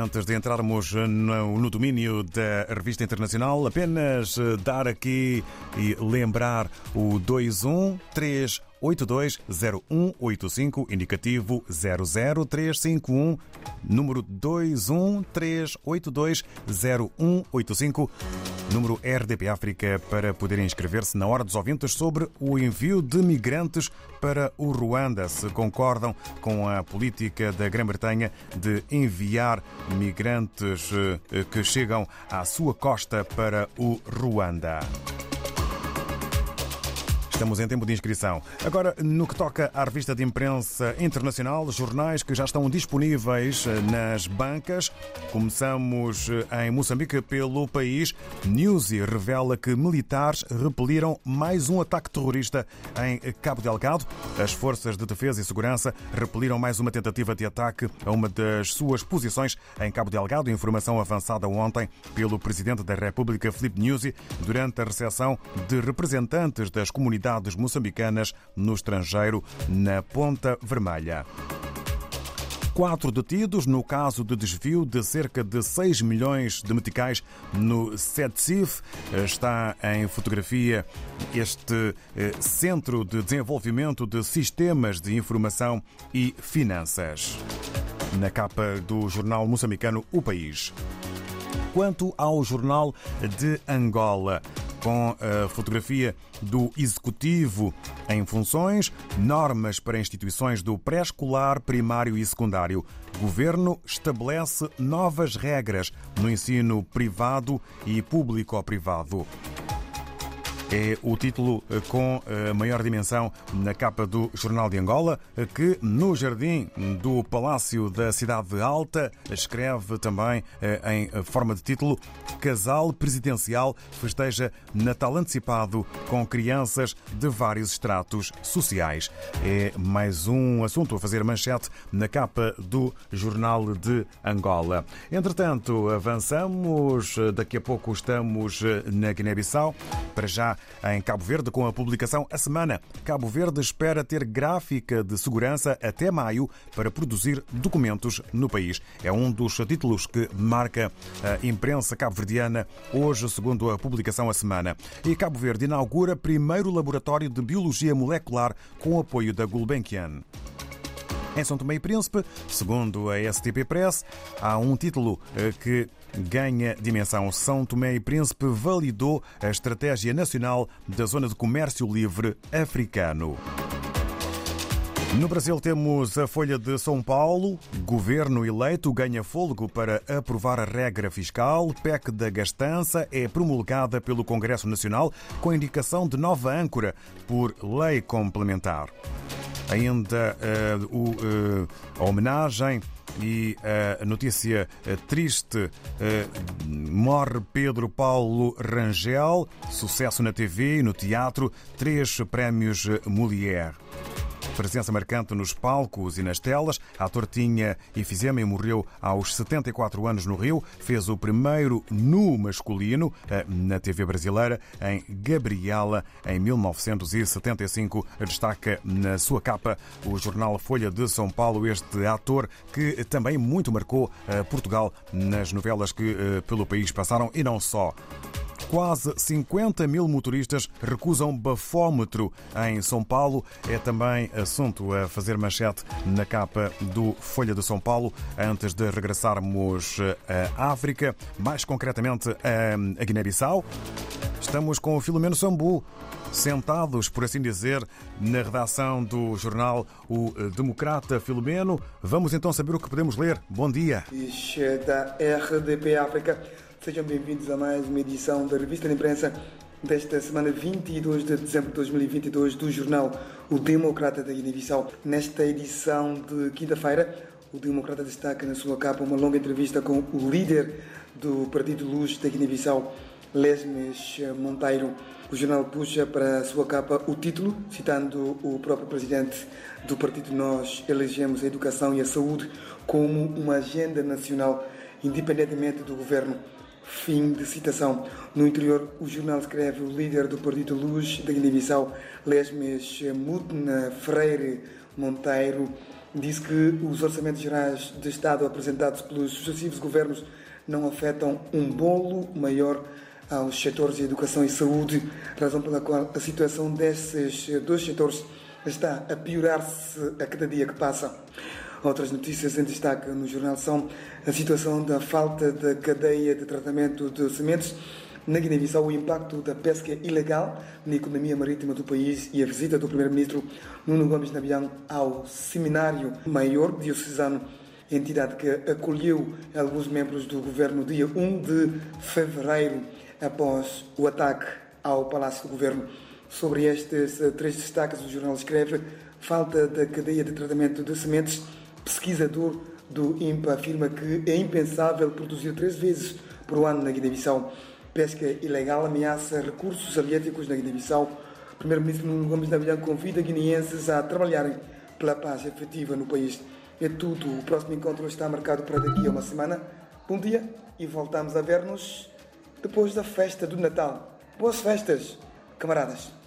Antes de entrarmos no, domínio da revista internacional, apenas dar aqui e lembrar o 213 820185, indicativo 00351, número 213820185, número RDP África, para poderem inscrever-se na Hora dos Ouvintes sobre o envio de migrantes para o Ruanda. Se concordam com a política da Grã-Bretanha de enviar migrantes eh, que chegam à sua costa para o Ruanda. Estamos em tempo de inscrição. Agora, no que toca à revista de imprensa internacional, jornais que já estão disponíveis eh, nas bancas. Começamos eh, em Moçambique pelo país. Newsy revela que militares repeliram mais um ataque terrorista em Cabo Delgado. As forças de defesa e segurança repeliram mais uma tentativa de ataque a uma das suas posições em Cabo Delgado. Informação avançada ontem pelo presidente da República, Filipe Newsy, durante a recepção de representantes das comunidades comunidades moçambicanas no estrangeiro, na Ponta Vermelha. Quatro detidos no caso de desvio de cerca de 6 milhões de meticais no SEDCIF. Está em fotografia este eh, Centro de Desenvolvimento de Sistemas de Informação e Finanças. Na capa do jornal moçambicano O País. Quanto ao jornal de Angola, com a fotografia do Executivo em funções, normas para instituições do pré-escolar, primário e secundário. Governo estabelece novas regras no ensino privado e público-privado. É o título eh, com eh, maior dimensão na capa do Jornal de Angola, eh, que no jardim do Palácio da Cidade Alta escreve também em forma de título Casal Presidencial festeja Natal antecipado com crianças de vários estratos sociais. É mais um assunto a fazer manchete na capa do Jornal de Angola. Entretanto, avançamos. Daqui a pouco estamos na Guiné-Bissau. Para já em Cabo Verde com a publicação A Semana. Cabo Verde espera ter gráfica de segurança até maio para produzir documentos no país. É um dos títulos que marca a imprensa cabo-verdiana hoje, segundo a publicação A Semana. E Cabo Verde inaugura primeiro laboratório de biologia molecular com apoio da Gulbenkian. Em São Tomé e Príncipe, segundo a STP Press, há um título eh, que ganha dimensão. São Tomé e Príncipe validou a Estratégia Nacional da Zona de Comércio Livre Africano. No Brasil temos a Folha de São Paulo. Governo eleito ganha fôlego para aprovar a regra fiscal. PEC da gastança é promulgada pelo Congresso Nacional com indicação de nova âncora por lei complementar. Ainda uh, o, uh, a homenagem e a notícia triste: morre Pedro Paulo Rangel, sucesso na TV e no teatro, três prémios Molière. Presença marcante nos palcos e nas telas. A ator tinha efizema e morreu aos 74 anos no Rio. Fez o primeiro nu masculino eh, na TV brasileira em Gabriela em 1975. Destaca na sua capa o jornal Folha de São Paulo este ator que também muito marcou eh, Portugal nas novelas que eh, pelo país passaram e não só. Quase 50 mil motoristas recusam bafómetro em São Paulo. É também assunto a fazer manchete na capa do Folha de São Paulo antes de regressarmos à África, mais concretamente a Guiné-Bissau. Estamos com o Filomeno Sambu, sentados, por assim dizer, na redação do jornal O Democrata Filomeno. Vamos então saber o que podemos ler. Bom dia. Da RDP África. Sejam bem-vindos a mais uma edição da revista de imprensa desta semana 22 de dezembro de 2022 do jornal O Democrata da Guiné-Bissau. Nesta edição de quinta-feira, o Democrata destaca na sua capa uma longa entrevista com o líder do Partido Luz da Guiné-Bissau, Lesmes Monteiro. O jornal puxa para a sua capa o título, citando o próprio presidente do partido Nós elegemos a educação e a saúde como uma agenda nacional, independentemente do governo. Fim de citação. No interior, o jornal escreve o líder do Partido Luz da Guiné-Bissau, Lesmes Mutna Freire Monteiro, disse que os orçamentos gerais de Estado apresentados pelos sucessivos governos não afetam um bolo maior aos setores de educação e saúde, razão pela qual a situação desses dois setores está a piorar-se a cada dia que passa. Outras notícias em destaque no jornal são a situação da falta da cadeia de tratamento de sementes na Guiné-Bissau, o impacto da pesca ilegal na economia marítima do país e a visita do primeiro-ministro Nuno Gomes Nabian ao Seminário Maior Diocesano, entidade que acolheu alguns membros do governo dia 1 de fevereiro após o ataque ao Palácio do Governo. Sobre estes três destaques, o jornal escreve falta da cadeia de tratamento de sementes pesquisador do INPA afirma que é impensável produzir três vezes por ano na Guiné-Bissau. Pesca ilegal ameaça recursos haliéticos na Guiné-Bissau. Primeiro-ministro Nuno Gomes Nabilhão convida guineenses a trabalharem pela paz efetiva no país. É tudo. O próximo encontro está marcado para daqui a uma semana. Bom dia e voltamos a ver-nos depois da festa do Natal. Boas festas, camaradas!